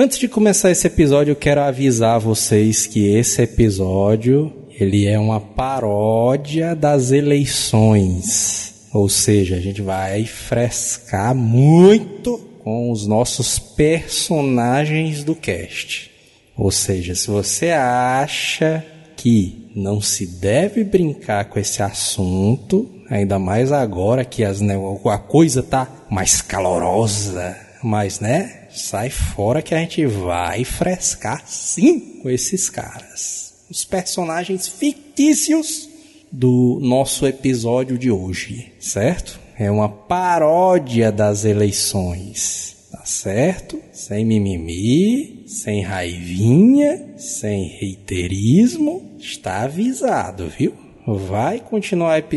Antes de começar esse episódio, eu quero avisar vocês que esse episódio ele é uma paródia das eleições. Ou seja, a gente vai frescar muito com os nossos personagens do cast. Ou seja, se você acha que não se deve brincar com esse assunto, ainda mais agora que as, né, a coisa tá mais calorosa, mas né, sai fora que a gente vai frescar sim com esses caras. Os personagens fictícios do nosso episódio de hoje, certo? É uma paródia das eleições, tá certo? Sem mimimi, sem raivinha, sem reiterismo, está avisado, viu? Vai continuar.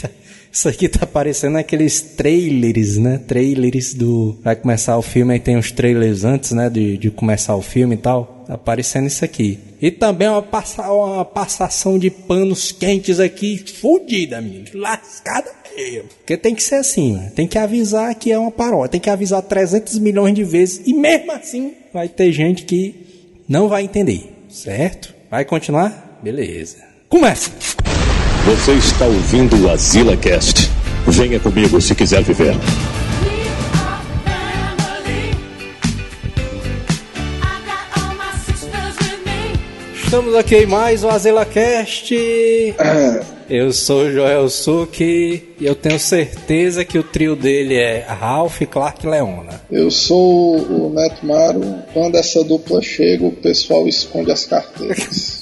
Tá, isso aqui tá parecendo aqueles trailers, né? Trailers do. Vai começar o filme, aí tem os trailers antes, né? De, de começar o filme e tal. Tá aparecendo isso aqui. E também uma, passa, uma passação de panos quentes aqui, fodida, menino. Lascada mesmo. Porque tem que ser assim, né? Tem que avisar que é uma paródia. Tem que avisar 300 milhões de vezes. E mesmo assim, vai ter gente que não vai entender. Certo? Vai continuar? Beleza. Começa! Você está ouvindo o Azila Cast. Venha comigo se quiser viver. Estamos aqui em mais o AzilaCast. Eu sou o Joel Suki e eu tenho certeza que o trio dele é Ralph, Clark e Leona. Eu sou o Neto Maro. Quando essa dupla chega, o pessoal esconde as carteiras.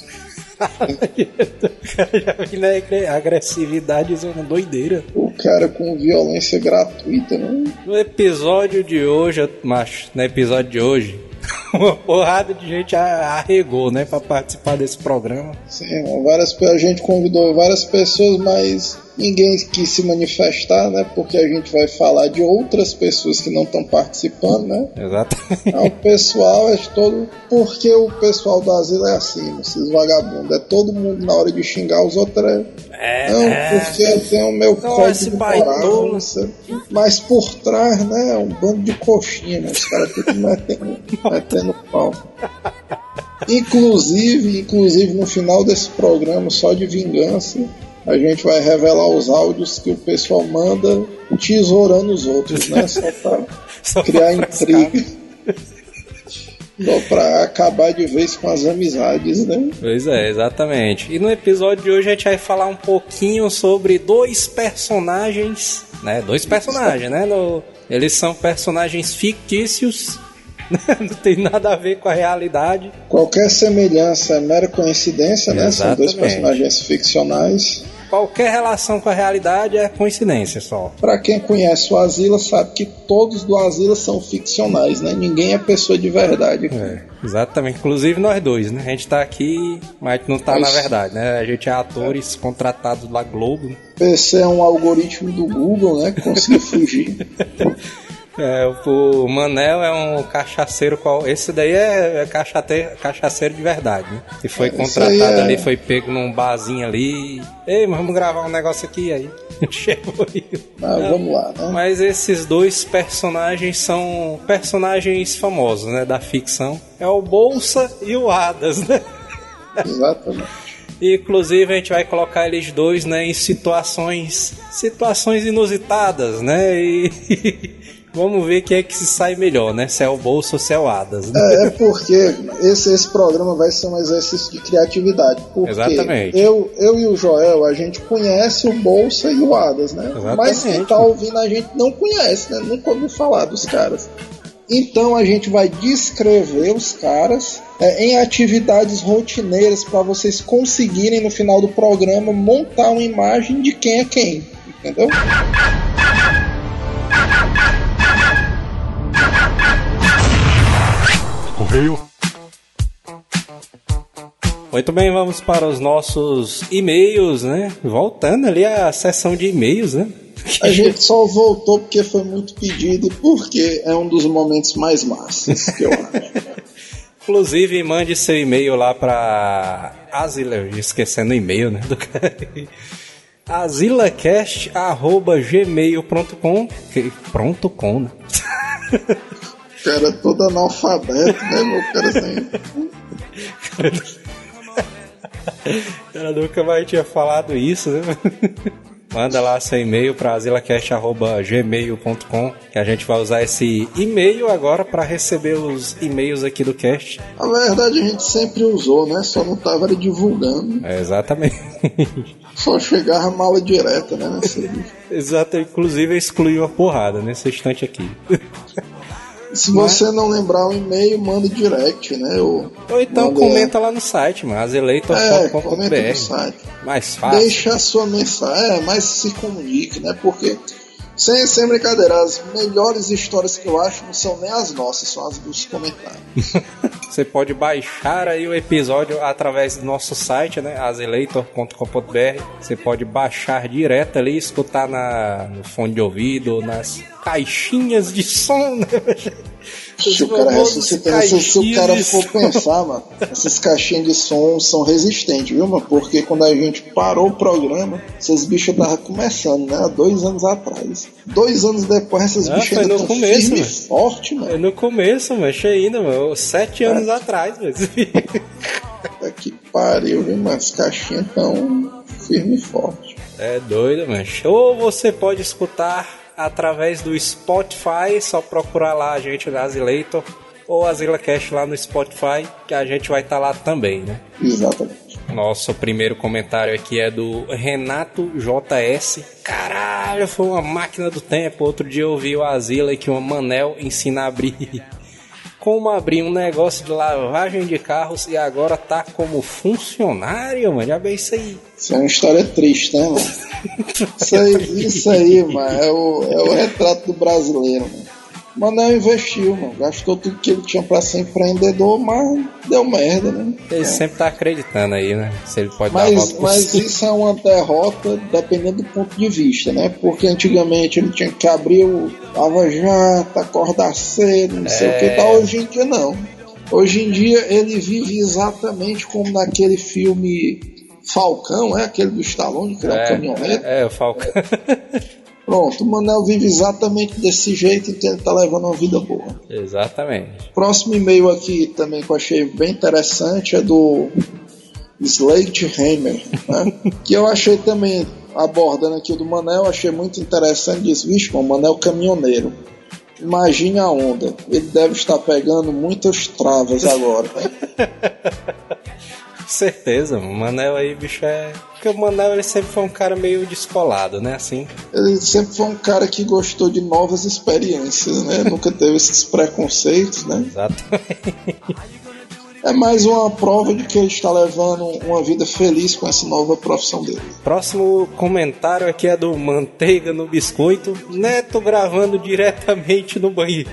Vi né? agressividade é uma doideira. o cara com violência gratuita, né? No episódio de hoje, macho, no episódio de hoje, uma porrada de gente arregou, né, pra participar desse programa. Sim, várias, a gente convidou várias pessoas, mas ninguém quis se manifestar, né? Porque a gente vai falar de outras pessoas que não estão participando, né? Exatamente. Então, o pessoal é todo. Porque o pessoal do asilo é assim, esses vagabundos. É todo mundo na hora de xingar os outros. É... É, Não, é. porque eu tenho o meu Não, código moral. Mas por trás, né, é um bando de coxinha, né? Os caras ficam metendo, metendo pau. Inclusive, inclusive no final desse programa, só de vingança, a gente vai revelar os áudios que o pessoal manda tesourando os outros, né? Só pra Só criar pra intriga. Só pra acabar de vez com as amizades, né? Pois é, exatamente. E no episódio de hoje a gente vai falar um pouquinho sobre dois personagens, né? Dois personagens, né? No- eles são personagens fictícios, né? não tem nada a ver com a realidade. Qualquer semelhança é mera coincidência, né? São dois Exatamente. personagens ficcionais. Qualquer relação com a realidade é coincidência só. Pra quem conhece o Asila sabe que todos do Asila são ficcionais, né? Ninguém é pessoa de verdade. É, exatamente. Inclusive nós dois, né? A gente tá aqui, mas não tá Mas- na verdade, né? A gente é atores contratados da Globo. PC é um algoritmo do Google, né? Que conseguiu fugir. É, o Manel é um cachaceiro qual. Esse daí é, é cachate- cachaceiro de verdade, né? Que foi É, contratado é- ali, foi pego num barzinho ali. Ei, mas vamos gravar um negócio aqui aí. Chegou aí. Mas vamos lá, né? Mas esses dois personagens são personagens famosos, né? Da ficção. É o Bolsa e o Hadas, né? Exatamente. E, inclusive a gente vai colocar eles dois, né, em situações, situações inusitadas, né? E vamos ver quem é que se sai melhor, né? Se é o Bolsa ou se é o Hadas, né? É, é porque esse, esse programa vai ser um exercício de criatividade. Porque Exatamente. Eu, eu e o Joel, a gente conhece o Bolsa e o Adas, né? Exatamente. Mas quem tá ouvindo a gente não conhece, né? Nunca ouviu falar dos caras. Então a gente vai descrever os caras é, em atividades rotineiras para vocês conseguirem no final do programa montar uma imagem de quem é quem, entendeu? Correio. Muito bem, vamos para os nossos e-mails, né? Voltando ali à sessão de e-mails, né? A gente só voltou porque foi muito pedido e porque é um dos momentos mais massas que eu acho. Inclusive, mande seu e-mail lá para Asila, esquecendo o e-mail, né? Do cara. asilacast.gmail.com que- Pronto com, né? cara todo analfabeto, né, meu cara assim. Ela nunca mais tinha falado isso, né? Manda lá seu e-mail para azilacast.gmail.com que a gente vai usar esse e-mail agora para receber os e-mails aqui do cast. Na verdade a gente sempre usou, né? Só não tava divulgando. É, exatamente. Só chegava a mala direta, né? Exato, inclusive excluiu a porrada nesse instante aqui. Se você não lembrar o e-mail, manda direct, né? Ou, Ou então comenta lá no site, mano, azeleitor.com.br. É, site. Mais fácil. Deixa a sua mensagem, é, mas se comunique, né? Porque sem, sem brincadeira, as melhores histórias que eu acho não são nem as nossas, são as dos comentários. Você pode baixar aí o episódio através do nosso site, né? azeleitor.com.br. Você pode baixar direto ali, escutar na, no fone de ouvido, nas caixinhas de som, né? Se o, cara, se, se, o cara for pensar, mano, essas caixinhas de som são resistentes, viu, mano? Porque quando a gente parou o programa, esses bichos estavam começando, né? Há dois anos atrás. Dois anos depois, essas Não, bichas ainda estão firme e mano. forte, mano. É no começo, mano. Ainda, mano. Sete anos atrás, mano. Puta que pariu, viu, mano? As caixinhas estão firme e forte. É doido, mano. Ou você pode escutar através do Spotify, só procurar lá a gente da Azileitor ou AzilaCast lá no Spotify, que a gente vai estar tá lá também, né? Exatamente. Nosso primeiro comentário aqui é do Renato JS. Caralho, foi uma máquina do tempo. Outro dia eu vi o Azila que uma Manel ensina a abrir como abrir um negócio de lavagem de carros e agora tá como funcionário, mano. Já bem isso aí. Isso é uma história triste, né, mano? isso aí, isso aí, mano, é o, é o retrato do brasileiro, mano. Manel investiu, mano. Gastou tudo que ele tinha pra ser empreendedor, mas deu merda, né? Ele é. sempre tá acreditando aí, né? Se ele pode mas, dar a volta Mas isso é uma derrota dependendo do ponto de vista, né? Porque antigamente ele tinha que abrir o Lava Jato, acordar cedo, não é... sei o que tal. Hoje em dia não. Hoje em dia ele vive exatamente como naquele filme Falcão, é aquele do Stallone, que é, é o caminhonete. É, é, o Falcão. Pronto, o Manel vive exatamente desse jeito, então ele tá levando uma vida boa. Exatamente. Próximo e-mail aqui também que eu achei bem interessante é do Slate Hammer, né? que eu achei também, abordando aqui o do Manel, achei muito interessante. Diz, vixe, o Manel caminhoneiro. Imagine a onda. Ele deve estar pegando muitas travas agora. Né? certeza, o Manel aí, bicho, é. Porque o Manel ele sempre foi um cara meio descolado, né? Assim. Ele sempre foi um cara que gostou de novas experiências, né? Nunca teve esses preconceitos, né? Exatamente. É mais uma prova de que ele está levando uma vida feliz com essa nova profissão dele. Próximo comentário aqui é do Manteiga no Biscoito. Neto gravando diretamente no banheiro.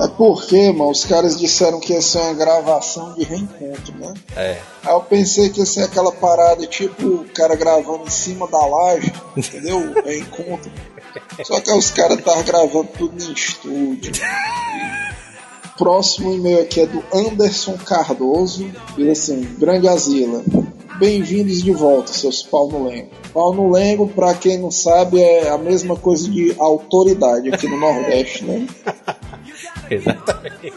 É porque, mano, os caras disseram que ia ser uma gravação de reencontro, né? É. Aí eu pensei que ia ser aquela parada tipo o cara gravando em cima da laje, entendeu? O reencontro. Só que os caras estavam gravando tudo em estúdio próximo e-mail aqui é do Anderson Cardoso. Diz assim: Grande Asila, bem-vindos de volta, seus pau no lengo. Pau no lengo, pra quem não sabe, é a mesma coisa de autoridade aqui no Nordeste, né? Exatamente.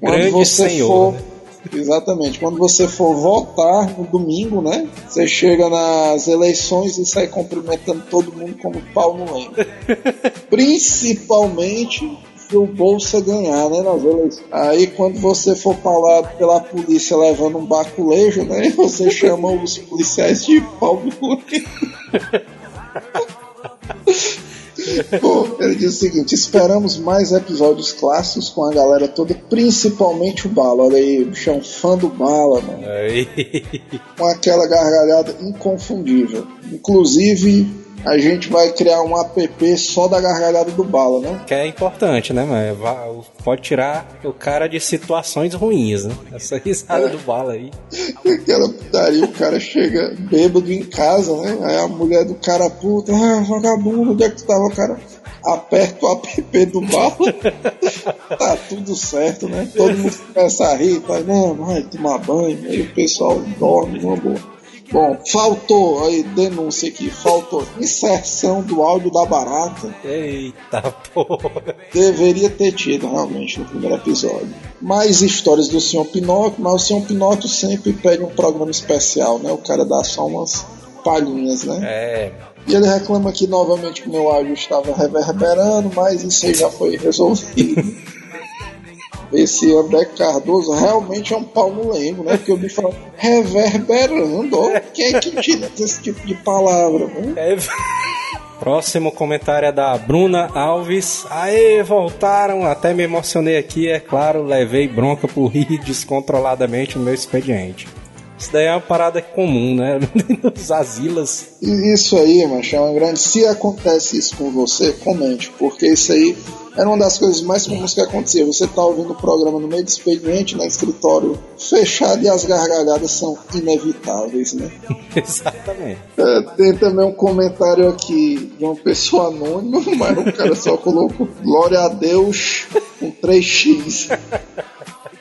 Quando Grande você senhor. for. Exatamente. Quando você for votar no domingo, né? Você chega nas eleições e sai cumprimentando todo mundo como pau no lengo. Principalmente se o Bolsa ganhar, né, nas eleições. Aí quando você for falado pela polícia levando um baculejo, né, você chama os policiais de pau no Pô, ele diz o seguinte: esperamos mais episódios clássicos com a galera toda, principalmente o Bala. Olha aí, o bicho é um fã do Bala, mano. Aí. Com aquela gargalhada inconfundível. Inclusive, a gente vai criar um app só da gargalhada do bala, né? Que é importante, né, mano? Pode tirar o cara de situações ruins, né? Essa risada é. do bala aí. Aquela putaria, o cara chega bêbado em casa, né? Aí a mulher do cara puta, ah, vagabundo, onde é que tu tava, cara? Aperta o app do bala, tá tudo certo, né? Todo mundo começa a rir, tá, não, vai tomar banho, aí o pessoal dorme numa boa. Bom, faltou, aí denúncia aqui, faltou inserção do áudio da barata. Eita porra. Deveria ter tido realmente no primeiro episódio. Mais histórias do Sr. Pinóquio, mas o Sr. Pinóquio sempre pede um programa especial, né? O cara dá só umas palhinhas, né? É. E ele reclama aqui novamente que meu áudio estava reverberando, mas isso aí já foi resolvido. Esse André Cardoso realmente é um pau no né? Porque eu me falo reverberando. ó. Quem é que tira esse tipo de palavra? Né? É. Próximo comentário é da Bruna Alves. Aê, voltaram! Até me emocionei aqui, é claro, levei bronca por rir descontroladamente no meu expediente. Isso daí é uma parada comum, né? Nos asilas. Isso aí, macho, é uma grande. Se acontece isso com você, comente, porque isso aí era uma das coisas mais comuns que acontecia. Você tá ouvindo o programa no meio do expediente, no escritório fechado e as gargalhadas são inevitáveis, né? Exatamente. É, tem também um comentário aqui de uma pessoa anônima, mas o cara só colocou Glória a Deus com 3x.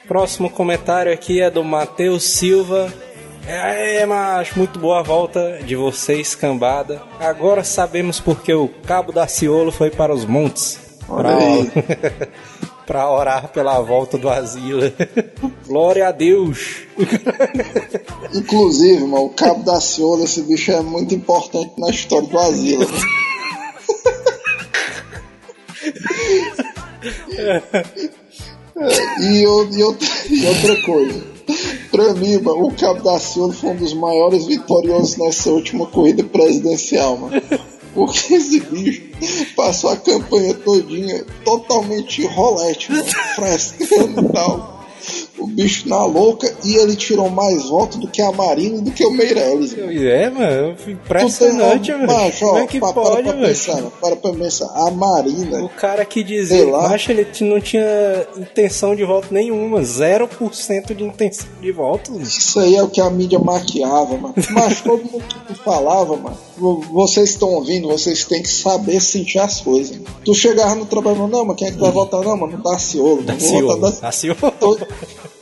Próximo comentário aqui é do Matheus Silva. É, mas muito boa a volta de vocês, cambada. Agora sabemos porque o Cabo da Ciolo foi para os montes. Pra orar pela volta do asilo. Glória a Deus. Inclusive, mano, o Cabo da Ciolo, esse bicho é muito importante na história do asilo. né? É, e, e outra, e outra coisa, pra mim, mano, o Cabo da Ciolo foi um dos maiores vitoriosos nessa última corrida presidencial, mano. Porque esse bicho passou a campanha todinha totalmente rolete, mano, frescando e tal. O bicho na louca e ele tirou mais votos do que a Marina e do que o Meirelles. mano. É, mano, impressionante, Como ó, é que pa- pode, para pra pensar, mano, para pra pensar. A Marina, O cara que dizia, lá. macho, ele não tinha intenção de voto nenhuma, 0% de intenção de voto. mano. isso aí é o que a mídia maquiava, mano. Mas todo mundo que falava, mano, vo- vocês estão ouvindo, vocês têm que saber sentir as coisas. mano. Tu chegava no trabalho, mano, não, mas quem é que vai votar? Não, mano, Daciolo. mano. Daciolo. da- Daciolo.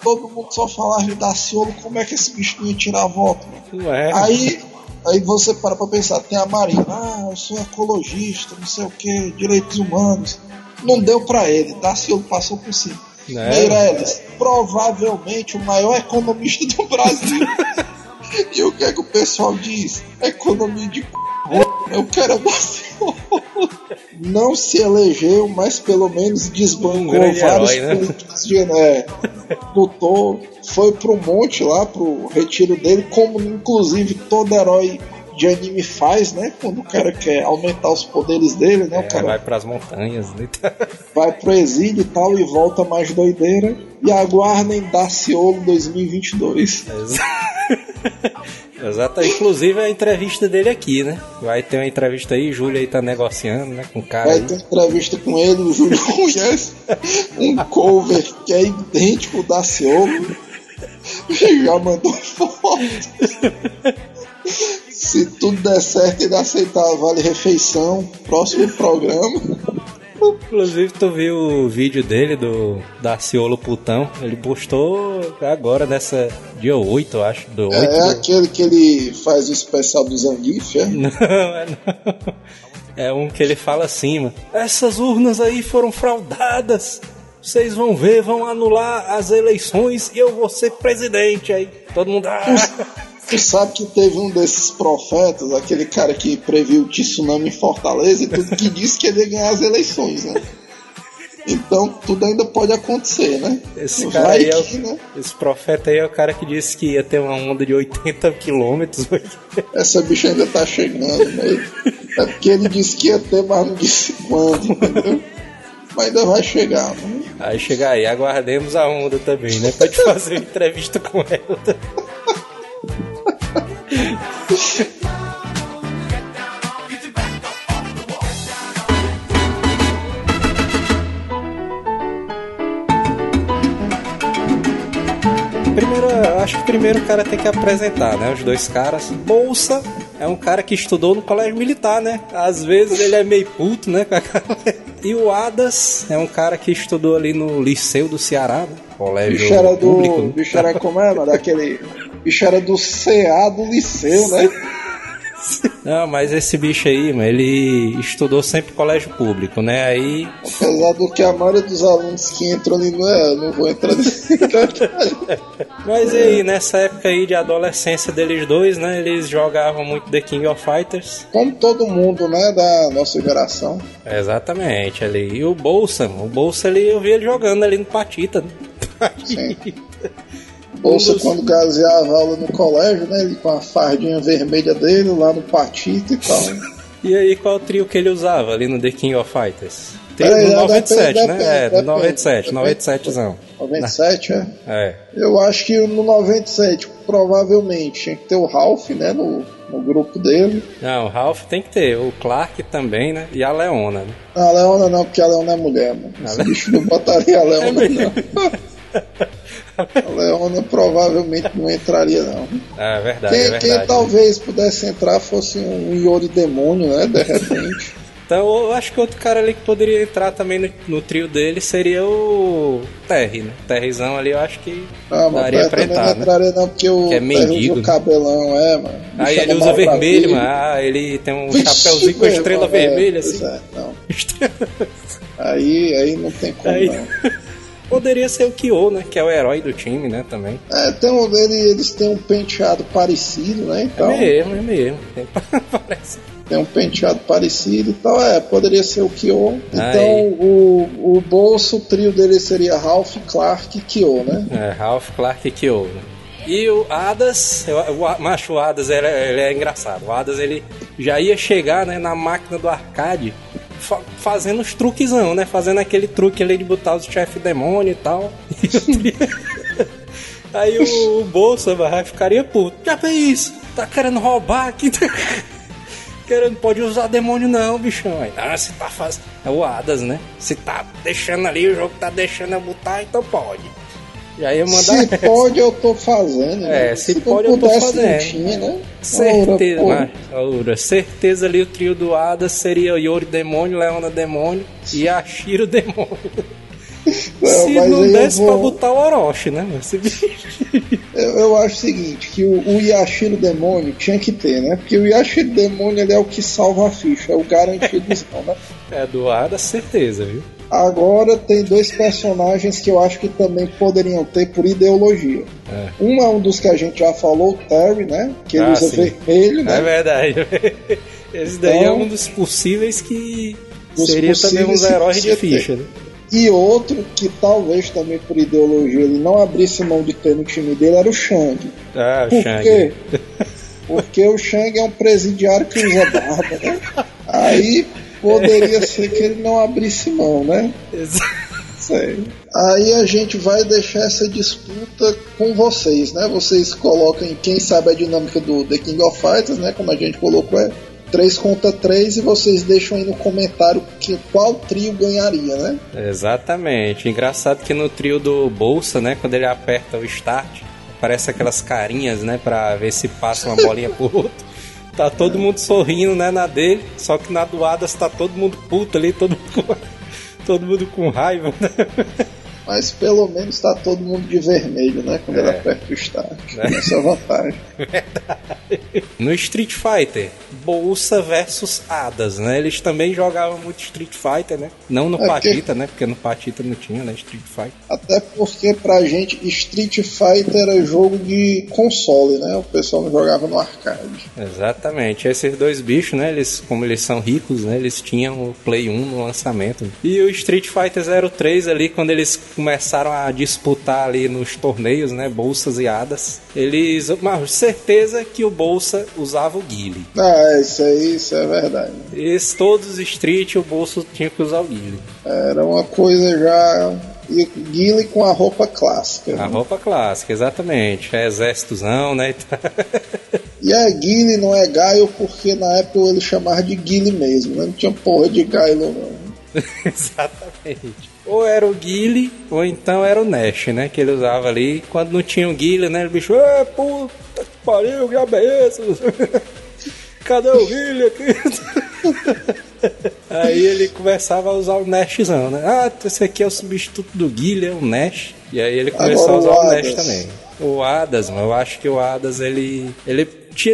Todo, mundo só falava de Daciolo, como é que esse bicho não ia tirar voto, mano? Não é? Aí, aí você para pra pensar, tem a Marina, ah, eu sou ecologista, não sei o que, direitos humanos. Não deu pra ele, Daciolo passou por cima. Né? Meirelles, provavelmente o maior economista do Brasil. e o que é que o pessoal diz? Economia de c... Eu quero Daciolo. Não se elegeu, mas pelo menos desbancou Um vários herói, né? políticos de, né, lutou, foi pro monte lá, pro retiro dele, como inclusive todo herói de anime faz, né? Quando o cara quer aumentar os poderes dele, né? É, o cara vai pras montanhas. Né? vai pro exílio e tal e volta mais doideira. E aguardem Daciolo 2022. Exato. Inclusive a entrevista dele aqui, né? Vai ter uma entrevista aí, Júlio aí tá negociando, né? Com o cara Vai aí. ter entrevista com ele, o Júlio conhece um cover que é idêntico ao Daciolo. E já mandou fotos. Se tudo der certo, ele aceitar Vale Refeição, próximo programa. Inclusive, tu viu o vídeo dele do Daciolo Putão? Ele postou agora, nessa dia 8, eu acho. Do 8 É, do... aquele que ele faz o especial do Zangief, é? Não, é não. É um que ele fala assim, mano. Essas urnas aí foram fraudadas. Vocês vão ver, vão anular as eleições e eu vou ser presidente. Aí todo mundo. Ah! Tu sabe que teve um desses profetas, aquele cara que previu o tsunami em Fortaleza e tudo, que disse que ele ia ganhar as eleições, né? Então tudo ainda pode acontecer, né? Esse Vai cara aí é que, o, né? Esse profeta aí é o cara que disse que ia ter uma onda de 80 quilômetros. Essa bicha ainda tá chegando, né? É porque ele disse que ia ter, mas não disse quando, entendeu? Mas ainda vai chegar, né? Aí chegar aí, aguardemos a onda também, né? Pra te fazer uma entrevista com ela. Primeiro, acho que primeiro o cara tem que apresentar, né? Os dois caras. Bolsa é um cara que estudou no colégio militar, né? Às vezes ele é meio puto, né? E o Adas é um cara que estudou ali no Liceu do Ceará, né? Colégio Bicho era do. público. né? Bicho era como é, mano? Daquele. Bicho era do CA do liceu, né? Não, mas esse bicho aí, mano, ele estudou sempre colégio público, né? Aí. Apesar do que a maioria dos alunos que entram ali não é, não vou entrar nesse Mas aí, nessa época aí de adolescência deles dois, né? Eles jogavam muito The King of Fighters. Como todo mundo, né, da nossa geração. Exatamente, ali. E o Bolsa, o Bolsa ali, eu vi ele jogando ali no Patita. Né? Sim. Dos... quando gaseava aula no colégio, né? Ele com a fardinha vermelha dele lá no patito e tal. e aí, qual trio que ele usava ali no The King of Fighters? Trio é, do 97, depende, né? Depende, é, do 97, 97zão. 97, é? É. Eu acho que no 97, provavelmente, tinha que ter o Ralph, né? No, no grupo dele. Não, o Ralph tem que ter, o Clark também, né? E a Leona, né? A Leona não, porque a Leona é mulher, mano. Esse bicho não botaria a Leona, é não. A Leona provavelmente não entraria, não. É verdade. Quem, é verdade, quem talvez pudesse entrar fosse um Yori Demônio, né? De repente. Então eu acho que outro cara ali que poderia entrar também no, no trio dele seria o Terry, né? Terryzão ali eu acho que ah, daria pra entrar. Não né? entraria não, porque o que é mendigo, o cabelão, é, mano. Aí ele usa vermelho, mano. Ah, ele tem um Vixe, chapéuzinho com estrela é, vermelha, assim. É, não. aí, aí não tem como aí... não. Poderia ser o Kyo, né? Que é o herói do time, né? Também. É, tem um, ele, eles têm um penteado parecido, né? Então, é mesmo, é mesmo. Tem, parece. Tem um penteado parecido e tal. É, poderia ser o Kyo. Então, o, o bolso, o trio dele seria Ralph, Clark e Kyo, né? É, Ralph, Clark e Kyo. E o Adas, o macho Adas ele, ele é engraçado. O Adas ele já ia chegar né, na máquina do arcade fa fazendo os truquezão, né? Fazendo aquele truque ali de botar os chefe demônio e tal. Aí o, o Bolsa vai ficaria puto. Já fez isso? Tá querendo roubar aqui? querendo, pode usar demônio não, bichão. Aí, ah, se tá fazendo. É o Adas, né? Se tá deixando ali, o jogo tá deixando eu botar, então pode. Aí eu mandar Se essa. pode, eu tô fazendo. É, né? se, se pode, eu tô fazendo. Tinha, né? Certeza, Aura, Aura, certeza ali o trio do Ada seria Yori Demônio, Leona Demônio e Ashiro Demônio. Não, Se não desse vou... pra botar o Orochi, né? eu, eu acho o seguinte, que o, o Yashiro Demônio tinha que ter, né? Porque o Yashiro Demônio é o que salva a ficha, é o garantido, né? É, do Ada, certeza, viu? Agora tem dois personagens que eu acho que também poderiam ter por ideologia. É. Um é um dos que a gente já falou, o Terry, né? Que ele ah, usa sim. vermelho, né? É verdade. Esse então, daí é então, um dos possíveis que seria também um herói de ficha, né? E outro que talvez também por ideologia ele não abrisse mão de ter no time dele era o Shang. Ah, o por Shang. Quê? Porque o Shang é um presidiário que usa barba, né? Aí poderia ser que ele não abrisse mão, né? Exato. Aí a gente vai deixar essa disputa com vocês, né? Vocês colocam, quem sabe a dinâmica do The King of Fighters, né? Como a gente colocou, é 3 contra 3 e vocês deixam aí no comentário que, qual trio ganharia, né? Exatamente. Engraçado que no trio do Bolsa, né? Quando ele aperta o start, aparece aquelas carinhas, né? Pra ver se passa uma bolinha pro outro. Tá todo mundo sorrindo, né, na dele, só que na doada está todo mundo puto ali, todo todo mundo com raiva, né? Mas pelo menos está todo mundo de vermelho, né? Quando é. ele aperta o start. Né? Essa é a vantagem. Verdade. No Street Fighter, Bolsa versus Hadas, né? Eles também jogavam muito Street Fighter, né? Não no é Patita, porque... né? Porque no Patita não tinha, né? Street Fighter. Até porque pra gente Street Fighter era jogo de console, né? O pessoal não jogava no arcade. Exatamente. Esses dois bichos, né? Eles, como eles são ricos, né? Eles tinham o Play 1 no lançamento. E o Street Fighter 03 ali, quando eles começaram a disputar ali nos torneios, né? Bolsas e hadas. Eles, mas certeza que o Bolsa usava o Guile. Ah, isso aí, isso é verdade. Esse, todos os Street, o Bolsa tinha que usar o Guile. Era uma coisa já e Guile com a roupa clássica. A né? roupa clássica, exatamente. É exércitozão, né? e a Guile não é Gaio porque na época ele chamava de Guile mesmo, né? Não tinha porra de Gaio não. exatamente ou era o Guile, ou então era o Nash, né? Que ele usava ali. Quando não tinha o Guile, né? O bicho, é puta que pariu, que abenço. Cadê o Guile aqui? Aí ele começava a usar o Nashzão, né? Ah, esse aqui é o substituto do Guile, é o Nash. E aí ele começou Agora, a usar o, o Nash também. O Adas, eu acho que o Adas ele, ele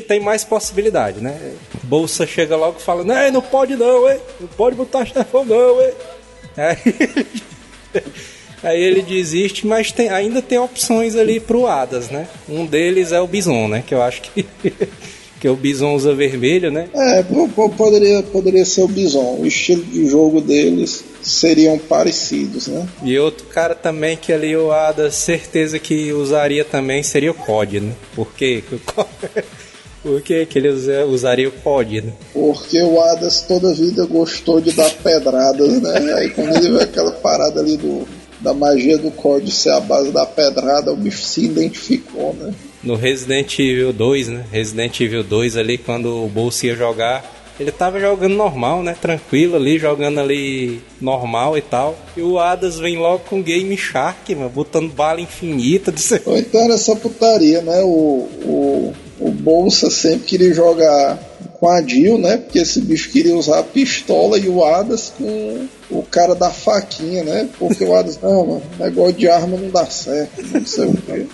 tem mais possibilidade, né? Bolsa chega logo e fala: Não, não pode não, hein? Não pode botar Stefan não, hein? Aí, aí ele desiste, mas tem, ainda tem opções ali pro Adas, né? Um deles é o Bison, né? Que eu acho que. que o Bison usa vermelho, né? É, poderia, poderia ser o Bison. O estilo de jogo deles seriam parecidos, né? E outro cara também que ali o Ada certeza que usaria também seria o COD, né? Por quê? Por que, que ele usaria o COD, né? Porque o Adas toda vida gostou de dar pedradas, né? Aí quando ele vê aquela parada ali do, da magia do COD ser a base da pedrada, o bicho se identificou, né? No Resident Evil 2, né? Resident Evil 2 ali, quando o Bolsa ia jogar, ele tava jogando normal, né? Tranquilo ali, jogando ali normal e tal. E o Adas vem logo com Game Shark, mano, botando bala infinita. De... Ou então era essa putaria, né? O, o, o Bolsa sempre queria jogar com a Jill, né? Porque esse bicho queria usar a pistola e o Adas com o cara da faquinha, né? Porque o Adas, não, mano, negócio de arma não dá certo, não sei o quê.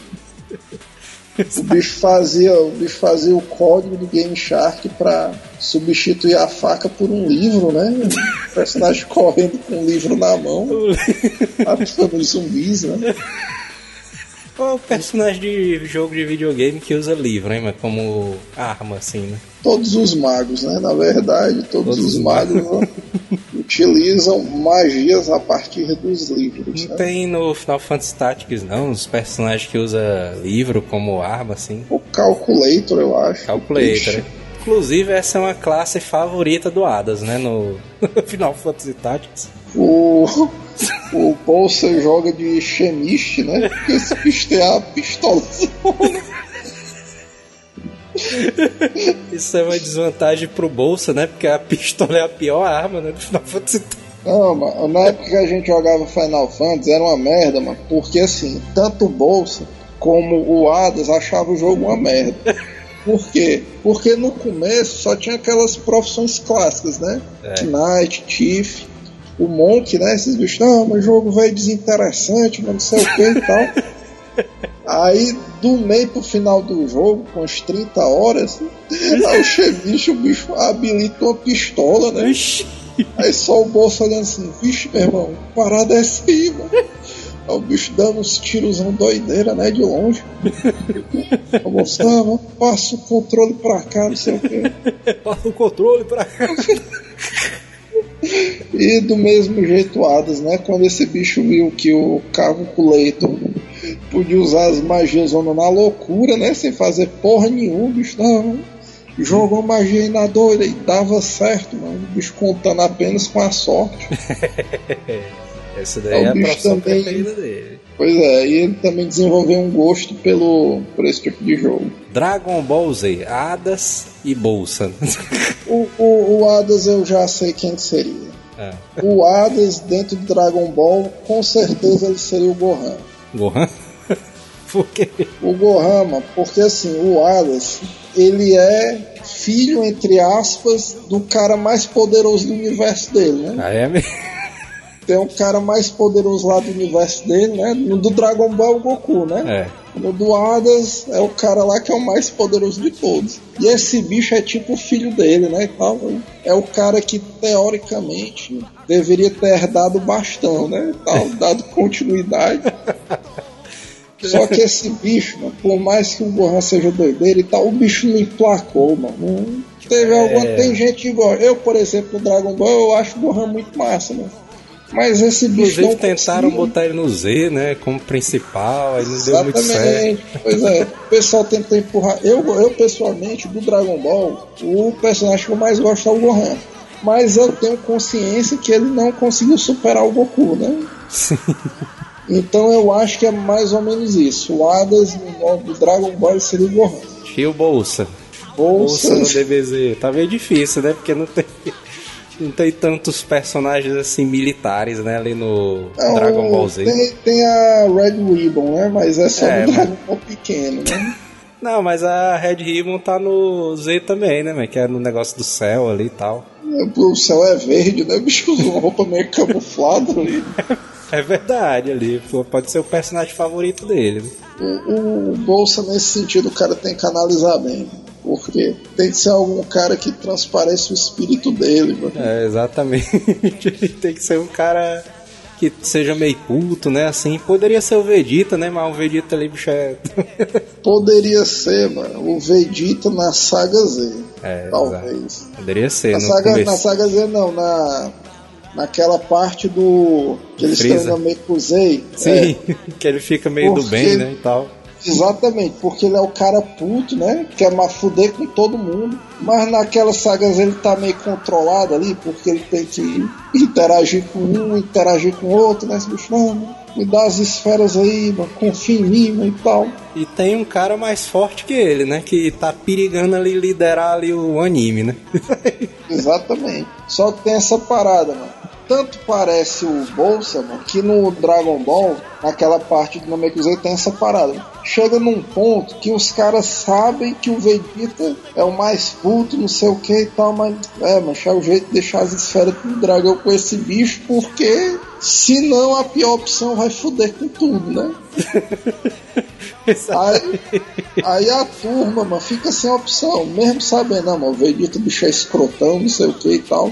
O bicho fazia, o bicho fazia o código do Game Shark para substituir a faca por um livro, né? O personagem correndo com um livro na mão, os zumbis, né? Qual é o personagem de jogo de videogame que usa livro, hein, mas como arma, assim, né? Todos os magos, né? Na verdade, todos, todos os magos né? utilizam magias a partir dos livros. Não né? tem no Final Fantasy Tactics, não, os personagens que usam livro como arma, assim. O Calculator, eu acho. Calculator, né? Inclusive, essa é uma classe favorita do Hadas, né? No Final Fantasy Tactics. O, o Bolsa joga de Chemist, né? Porque tem a pistola. Isso é uma desvantagem pro Bolsa, né? Porque a pistola é a pior arma, né? Do Final Fantasy. Não, mano, na época que a gente jogava Final Fantasy era uma merda, mano. Porque assim, tanto o Bolsa como o Hadas achavam o jogo uma merda. Por quê? Porque no começo só tinha aquelas profissões clássicas, né? É. Knight, Chief, o Monk, né? Esses bichos, não, mas jogo velho desinteressante, mas não sei o que e tal. Aí, do meio pro final do jogo, com as 30 horas, aí o cheviche, o bicho habilita uma pistola, né? Aí só o bolso olhando assim, vixe, meu irmão, parada é essa aí, mano. Aí o bicho dando uns tirosão doideira, né? De longe. Eu mostrava, passa o controle pra cá, não sei o quê. Passa o controle pra cá. E do mesmo jeito, Adas, né? Quando esse bicho viu que o Calculator podia usar as magias na loucura, né? Sem fazer porra nenhuma, o bicho não. Jogou magia aí na doida e dava certo, mano. O bicho contando apenas com a sorte. Essa daí é, a profissão também, preferida dele. Pois é, e ele também desenvolveu um gosto pelo, por esse tipo de jogo. Dragon Ball Z, Hadas e Bolsa. o, o, o Hadas eu já sei quem seria. É. O Hades dentro do Dragon Ball, com certeza ele seria o Gohan. Gohan? Por quê? O Gohan, mano, porque assim, o Hades, ele é filho, entre aspas, do cara mais poderoso do universo dele, né? Ah, é mesmo? Tem um cara mais poderoso lá do universo dele, né? No do Dragon Ball, o Goku, né? É. No do Hades é o cara lá que é o mais poderoso de todos. E esse bicho é tipo o filho dele, né? Tal. É o cara que teoricamente deveria ter herdado o bastão, né? Tal, dado continuidade. Só que esse bicho, mano, por mais que o Gohan seja doideiro e tal, o bicho não emplacou, mano. Teve é... alguma. Tem gente igual. Eu, por exemplo, no Dragon Ball, eu acho o Gohan muito massa, mano. Mas esse bicho. Inclusive tentaram conseguiu. botar ele no Z, né? Como principal, aí não Exatamente. deu muito certo. Pois é, o pessoal tenta empurrar. Eu, eu, pessoalmente, do Dragon Ball, o personagem que eu mais gosto é o Gohan. Mas eu tenho consciência que ele não conseguiu superar o Goku, né? Sim. Então eu acho que é mais ou menos isso. O Hades no do Dragon Ball seria o Gohan. E o Bolsa? Bolsa, Bolsa no DBZ. Tá meio difícil, né? Porque não tem não tem tantos personagens assim militares, né, ali no Dragon Ball Z. Tem, tem, a Red Ribbon, né, mas é só é, no Dragon Ball pequeno, né? Não, mas a Red Ribbon tá no Z também, né, que é no negócio do céu ali e tal. O céu é verde, né, bicho? Uma roupa meio camuflada ali. É verdade ali, pode ser o personagem favorito dele. Né? O, o Bolsa, nesse sentido, o cara tem que analisar bem. Porque tem que ser algum cara que transparece o espírito dele. Mano. É, exatamente. tem que ser um cara que seja meio culto, né? Assim, poderia ser o Vegeta, né? Mas o Vegeta ali, bicho, é. poderia ser, mano. O Vegeta na saga Z. É, talvez. Exato. Poderia ser, na saga, na saga Z não, na naquela parte do. que eles estão no Mekuzei. Sim, é, que ele fica meio do bem, né? E tal. Exatamente, porque ele é o cara puto, né? Quer fuder com todo mundo. Mas naquelas sagas ele tá meio controlado ali, porque ele tem que interagir com um, interagir com outro, né? Esse bicho, não, me dá as esferas aí, mano, confia em mim mano, e tal. E tem um cara mais forte que ele, né? Que tá perigando ali liderar ali o anime, né? Exatamente. Só que tem essa parada, mano tanto parece o Bolsa, mano, que no Dragon Ball, naquela parte do Namekusei tem essa parada. Chega num ponto que os caras sabem que o Vegeta é o mais puto, não sei o que e tal, mas é, mas é o jeito de deixar as esferas do dragão com esse bicho, porque senão a pior opção vai foder com tudo, né? aí, aí, a turma, mano, fica sem opção, mesmo sabendo, não, mano, o Vegeta bicho é escrotão, não sei o que e tal.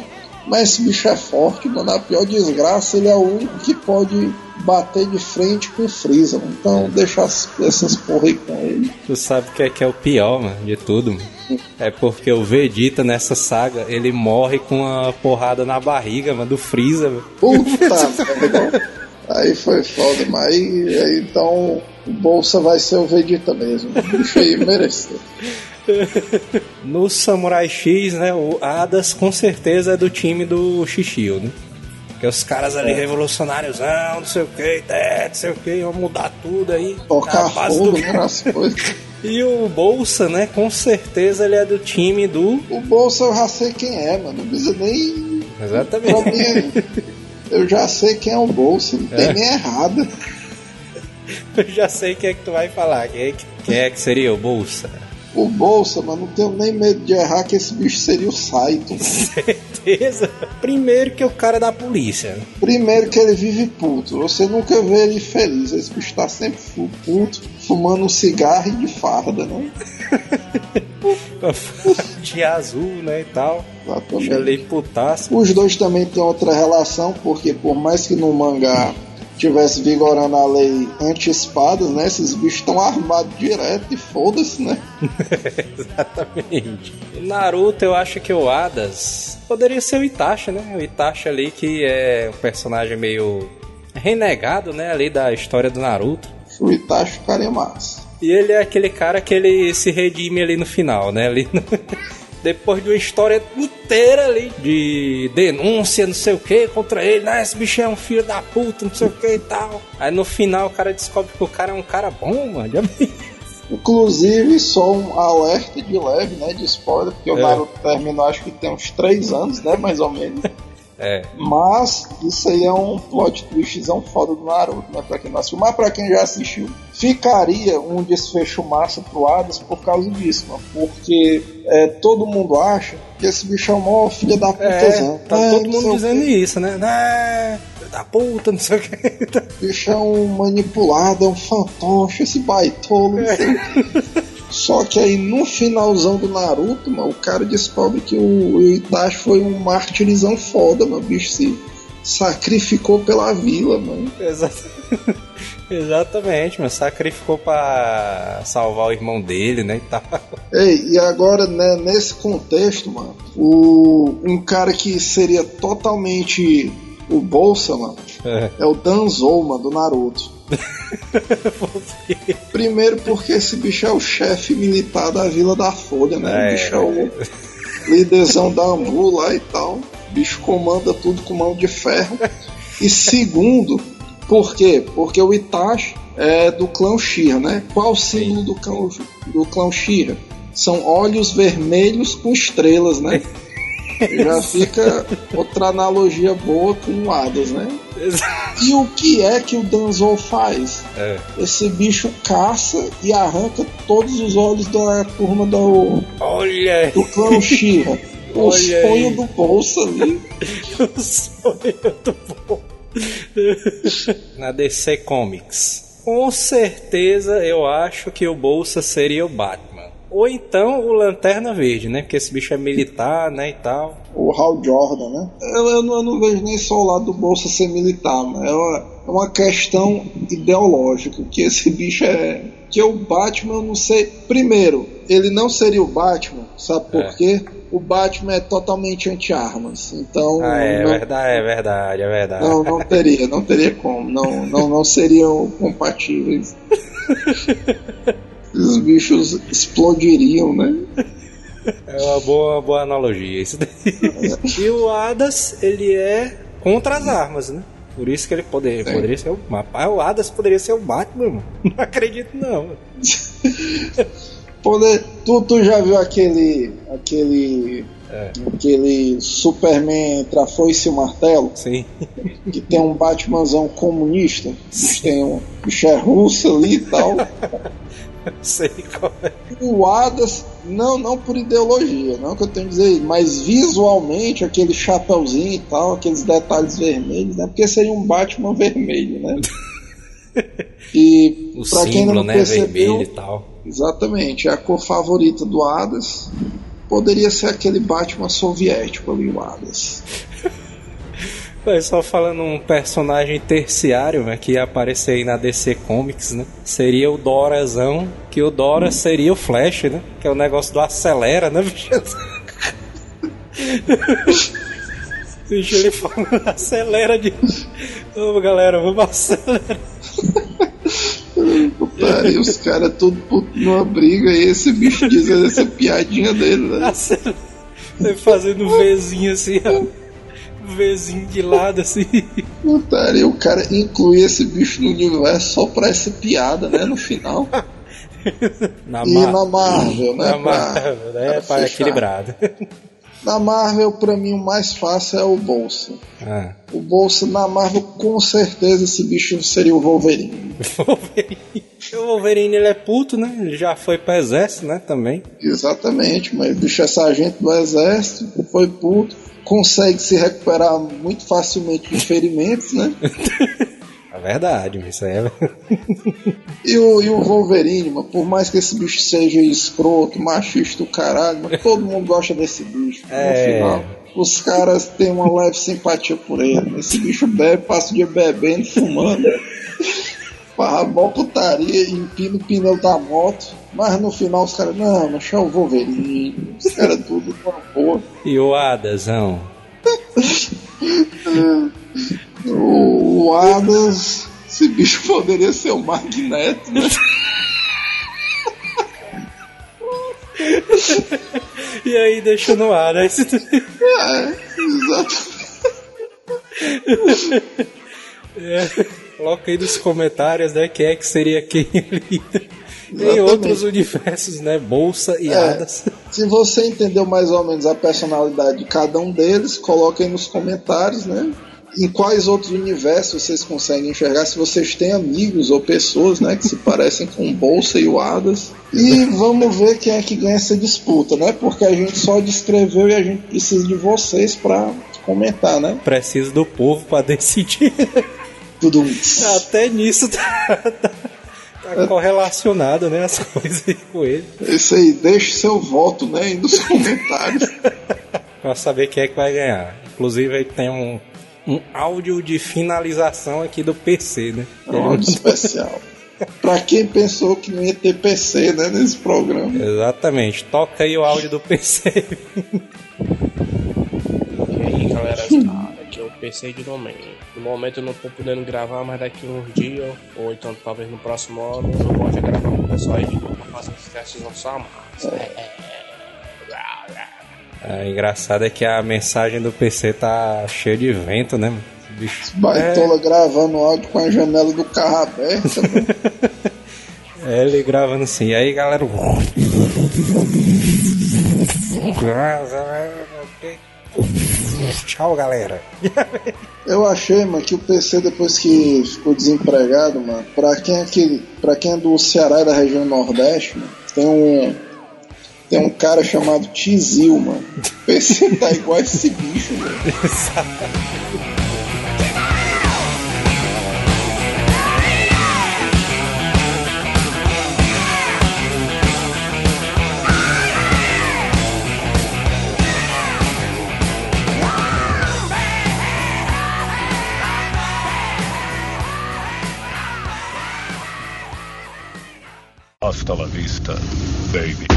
Mas esse bicho é forte, mano. A pior desgraça, ele é o único que pode bater de frente com o Freeza. Mano. Então deixa essas porra aí com ele. Tu sabe o que é, que é o pior, mano, de tudo, mano? É porque o Vegeta nessa saga, ele morre com uma porrada na barriga, mano, do Freeza, mano. Puta, Aí foi foda, mas aí, aí, então o Bolsa vai ser o Vegeta mesmo. O bicho aí mereceu. No Samurai X, né, o Adas com certeza é do time do Shishio, né? Que os caras ali é. revolucionários, não, não sei o que, não sei o que, vão mudar tudo aí. Tocar fogo, do... né, E o Bolsa, né, com certeza ele é do time do... O Bolsa eu já sei quem é, mano, não precisa nem... Exatamente. Mim, eu já sei quem é o Bolsa, não tem é. nem errado. Eu já sei quem é que tu vai falar, quem é que, quem é que seria o Bolsa? O Bolsa, mas não tenho nem medo de errar que esse bicho seria o Saito. Certeza. Primeiro que o cara é da polícia. Primeiro que ele vive puto. Você nunca vê ele feliz. Esse bicho tá sempre puto, fumando um cigarro e de farda, né? de azul, né, e tal. Exatamente. Putaço. Os dois também têm outra relação, porque por mais que no mangá tivesse vigorando a lei anti-espadas, né? Esses bichos estão armados direto e foda-se, né? Exatamente. Naruto, eu acho que o Hadas poderia ser o Itachi, né? O Itachi ali que é um personagem meio renegado, né? Ali da história do Naruto. O Itachi ficaria massa. E ele é aquele cara que ele se redime ali no final, né? Ali no... depois de uma história inteira ali de denúncia, não sei o que, contra ele, né? Esse bicho é um filho da puta, não sei o que e tal. Aí no final o cara descobre que o cara é um cara bom, mano. Inclusive, só um alerta de leve, né? De spoiler, porque é. o Naruto terminou acho que tem uns 3 anos, né? Mais ou menos. É. Mas isso aí é um plot twistzão foda do Naruto, né? Pra quem não assistiu. Mas pra quem já assistiu, ficaria um desfecho massa pro Hades por causa disso, mano. Porque é, todo mundo acha que esse bicho é o maior filho da puta. É, tá é, todo mundo dizendo isso, né? É, da puta, não sei o que. bicho é um manipulado, é um fantoche, esse baitolo, não sei o que. Só que aí no finalzão do Naruto, mano, o cara descobre que o Itachi foi um martirizão foda, mano. O bicho se sacrificou pela vila, mano. Exatamente, mas sacrificou para salvar o irmão dele, né? E, tal. Ei, e agora, né, nesse contexto, mano, o, um cara que seria totalmente o Bolsa, mano, é, é o Danzou, mano, do Naruto. Primeiro porque esse bicho é o chefe militar da Vila da Folha, né? É, o bicho é o líderzão da Ambu lá e tal. O bicho comanda tudo com mão de ferro. E segundo, por quê? Porque o Itachi é do clã Shira, né? Qual o símbolo do clã, do clã Shira? São olhos vermelhos com estrelas, né? Já fica outra analogia boa com o Hades, né? E o que é que o Danzol faz? É. Esse bicho caça e arranca todos os olhos da turma do, Olha do clã Shira. O sonho do bolso ali. o sonho do bolso. Na DC Comics. Com certeza eu acho que o Bolsa seria o Batman. Ou então o Lanterna Verde, né? Porque esse bicho é militar, né? E tal. O Hal Jordan, né? Eu, eu, não, eu não vejo nem só o lado do Bolsa ser militar, mas é uma, é uma questão ideológica. Que esse bicho é. Que o Batman, eu não sei. Primeiro, ele não seria o Batman, sabe por É. quê? O Batman é totalmente anti-armas. Então. Ah, é não, verdade, é verdade, é verdade. Não, não teria, não teria como. Não, não, não seriam compatíveis. Os bichos explodiriam, né? É uma boa, boa analogia isso daí. e o Hadas, ele é contra as armas, né? Por isso que ele poderia, Sim. poderia ser o. Rapaz, o Hadas poderia ser o Batman, mano. Não acredito, não. Poder, tu, tu já viu aquele. aquele. É. aquele Superman entre a foice e o martelo? Sim. Que tem um Batmanzão comunista? Que tem um bicho é russo ali e tal. Sei qual é. O Hadas, não, não por ideologia, não que eu tenho que dizer mas visualmente, aquele chapeuzinho e tal, aqueles detalhes vermelhos, né? Porque seria um Batman vermelho, né? E O pra quem símbolo, não né? percebeu, Vermelho e tal. exatamente, a cor favorita do Hadas poderia ser aquele Batman soviético ali, o Hadas. Mas só falando um personagem terciário né, que ia aparecer aí na DC Comics, né? Seria o Dorazão, que o Dora seria o Flash, né? Que é o negócio do acelera, né, bicho? Bicho, ele fala, acelera de. Ô galera, vamos acelerar. Putaria, os caras tudo puto numa briga e esse bicho dizendo essa piadinha dele, né? acelera. Ele fazendo um Vzinho assim, ó. Vzinho de lado assim. Putaria, o cara incluir esse bicho no universo só pra essa piada, né? No final. Na E Mar- na Marvel, né? Na Marvel, pra- né? pra Para fechar. equilibrado. Na Marvel, pra mim, o mais fácil é o Bolsa. Ah. O Bolsa, na Marvel, com certeza, esse bicho seria o Wolverine. Wolverine. O Wolverine ele é puto, né? Ele já foi pro exército, né? Também. Exatamente, mas o bicho é sargento do exército, foi puto, consegue se recuperar muito facilmente de ferimentos, né? É verdade, isso aí é. E o, e o Wolverine, mano, por mais que esse bicho seja escroto, machista do caralho, mas todo mundo gosta desse bicho. No É. final, os caras têm uma leve simpatia por ele. Esse bicho bebe, passa o dia bebendo, fumando. Farra mó putaria, empina o pneu da moto. Mas no final os caras, não, mas é o Wolverine. Os caras tudo com boa. E o Adazão? O, o Adams, esse bicho poderia ser o Magneto, né? E aí deixa no ar, né? É, exato. Coloca aí nos comentários, né? Quem é que seria quem ali. Em Exatamente. outros universos, né? Bolsa e É. Hadas. Se você entendeu mais ou menos a personalidade de cada um deles, coloque aí nos comentários, né? Em quais outros universos vocês conseguem enxergar, se vocês têm amigos ou pessoas, né, que se parecem com Bolsa e o. E vamos ver quem é que ganha essa disputa, né? Porque a gente só descreveu e a gente precisa de vocês pra comentar, né? Preciso do povo pra decidir. Tudo Até nisso tá, tá, tá correlacionado, né? As coisas aí com ele. Isso aí, deixe seu voto, né, aí nos comentários. Pra saber quem é que vai ganhar. Inclusive aí tem um, um áudio de finalização aqui do PC, né? É um áudio especial. Pra quem pensou que não ia ter PC, né, nesse programa. Exatamente. Toca aí o áudio do PC. E aí, galera, aqui é o PC de Domênio. No momento eu não tô podendo gravar, mas daqui uns dias, ou então talvez no próximo ano, eu volte a gravar com o pessoal aí de novo pra fazer os testes no sua massa. É, engraçado é que a mensagem do PC tá cheia de vento, né? Bicho. Baitola gravando áudio com a janela do carro aberta. É, ele gravando assim. E aí, galera. Tchau, galera. Eu achei, mano, que o PC depois que ficou desempregado, mano, pra quem é que, pra quem é do Ceará e da região Nordeste, mano, tem um tem um cara chamado Tizil, mano. Você tá igual esse bicho, mano. Exato. Hasta la vista, baby.